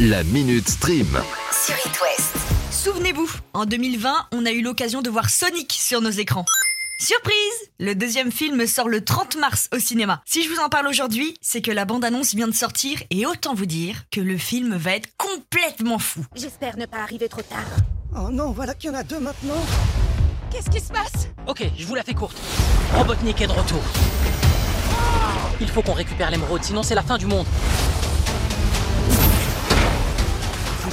La Minute Stream. sur It West. Souvenez-vous, en 2020, on a eu l'occasion de voir Sonic sur nos écrans. Surprise Le deuxième film sort le 30 mars au cinéma. Si je vous en parle aujourd'hui, c'est que la bande-annonce vient de sortir et autant vous dire que le film va être complètement fou. J'espère ne pas arriver trop tard. Oh non, voilà qu'il y en a deux maintenant. Qu'est-ce qui se passe? Ok, je vous la fais courte. Robotnik est de retour. Il faut qu'on récupère l'émeraude, sinon c'est la fin du monde.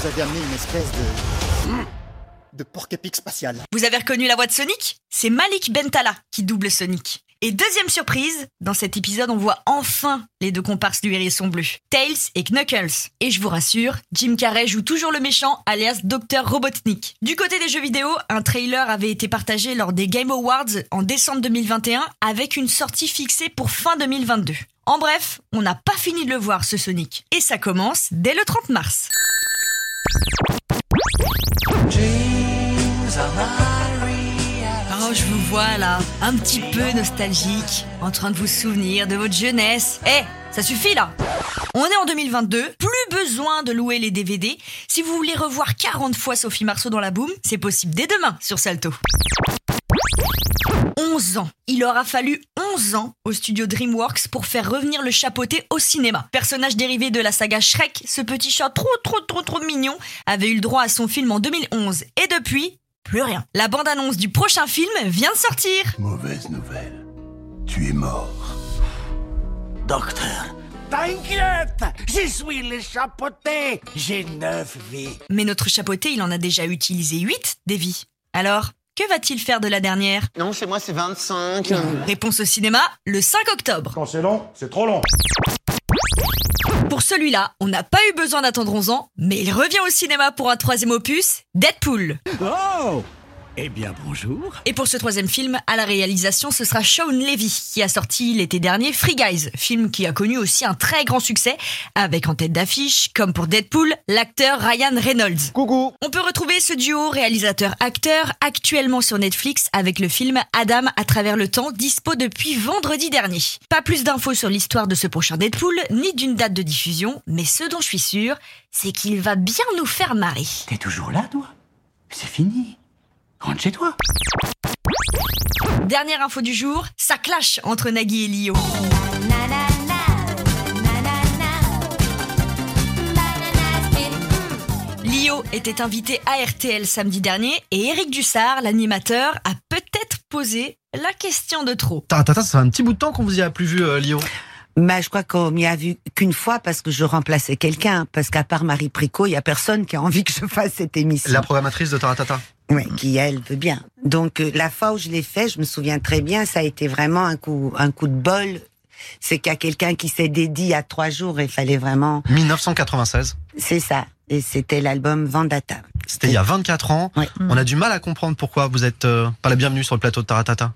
Vous avez amené une espèce de. de porc-épic spatial. Vous avez reconnu la voix de Sonic? C'est Malik Bentala qui double Sonic. Et deuxième surprise, dans cet épisode, on voit enfin les deux comparses du hérisson bleu, Tails et Knuckles. Et je vous rassure, Jim Carrey joue toujours le méchant, alias Dr Robotnik. Du côté des jeux vidéo, un trailer avait été partagé lors des Game Awards en décembre 2021 avec une sortie fixée pour fin 2022. En bref, on n'a pas fini de le voir ce Sonic. Et ça commence dès le 30 mars. Oh, je vous vois là, un petit peu nostalgique, en train de vous souvenir de votre jeunesse. Eh, ça suffit là On est en 2022, plus besoin de louer les DVD. Si vous voulez revoir 40 fois Sophie Marceau dans la boum, c'est possible dès demain sur Salto. 11 ans. Il aura fallu 11 ans au studio DreamWorks pour faire revenir le chapeauté au cinéma. Personnage dérivé de la saga Shrek, ce petit chat trop trop trop trop mignon avait eu le droit à son film en 2011 et depuis, plus rien. La bande-annonce du prochain film vient de sortir. Mauvaise nouvelle. Tu es mort. Docteur, t'inquiète, j'y suis les chapeautés. J'ai neuf vies. Mais notre chapeauté, il en a déjà utilisé 8 des vies. Alors, que va-t-il faire de la dernière? Non, chez moi c'est 25. Réponse au cinéma le 5 octobre. Quand c'est long, c'est trop long. Pour celui-là, on n'a pas eu besoin d'attendre 11 ans, mais il revient au cinéma pour un troisième opus, Deadpool. Oh Eh bien, bonjour. Et pour ce troisième film, à la réalisation, ce sera Sean Levy qui a sorti l'été dernier Free Guys, film qui a connu aussi un très grand succès, avec en tête d'affiche, comme pour Deadpool, l'acteur Ryan Reynolds. Coucou On peut retrouver ce duo réalisateur-acteur actuellement sur Netflix avec le film Adam à travers le temps, dispo depuis vendredi dernier. Pas plus d'infos sur l'histoire de ce prochain Deadpool, ni d'une date de diffusion, mais ce dont je suis sûr, c'est qu'il va bien nous faire marrer. T'es toujours là, toi? C'est fini. Rentre chez toi. Dernière info du jour, ça clash entre Nagui et Lio. Lio était invité à RTL samedi dernier et Eric Dussard, l'animateur, a peut-être posé la question de trop. Taratata, ça fait un petit bout de temps qu'on vous y a plus vu, euh, Lio. Bah, je crois qu'on m'y a vu qu'une fois parce que je remplaçais quelqu'un. Parce qu'à part Marie Pricot, il y a personne qui a envie que je fasse cette émission. La programmatrice de Taratata. Oui, qui elle veut bien. Donc euh, la fois où je l'ai fait, je me souviens très bien, ça a été vraiment un coup, un coup de bol. C'est qu'il y a quelqu'un qui s'est dédié a trois jours et il fallait vraiment. 1996. C'est ça. Et c'était l'album Vendetta. C'était il y a 24 ans. Oui. On a du mal à comprendre pourquoi vous êtes euh, pas la bienvenue sur le plateau de Taratata.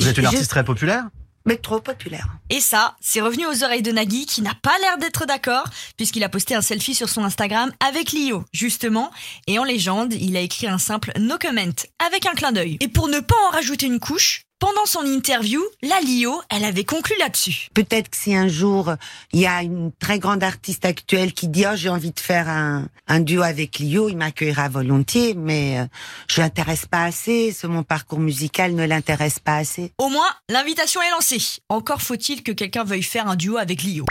Vous êtes une Je- artiste très populaire Mais trop populaire. Et ça, c'est revenu aux oreilles de Nagui qui n'a pas l'air d'être d'accord puisqu'il a posté un selfie sur son Instagram avec Lio, justement. Et en légende, il a écrit un simple no comment avec un clin d'œil. Et pour ne pas en rajouter une couche, pendant son interview, la Lio, elle avait conclu là-dessus. Peut-être que si un jour il y a une très grande artiste actuelle qui dit oh j'ai envie de faire un, un duo avec Lio, il m'accueillera volontiers, mais euh, je l'intéresse pas assez. Ce mon parcours musical ne l'intéresse pas assez. Au moins, l'invitation est lancée. Encore faut-il que quelqu'un veuille faire un duo avec Lio.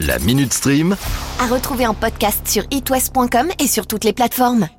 La Minute Stream. À retrouver en podcast sur itwest.com et sur toutes les plateformes.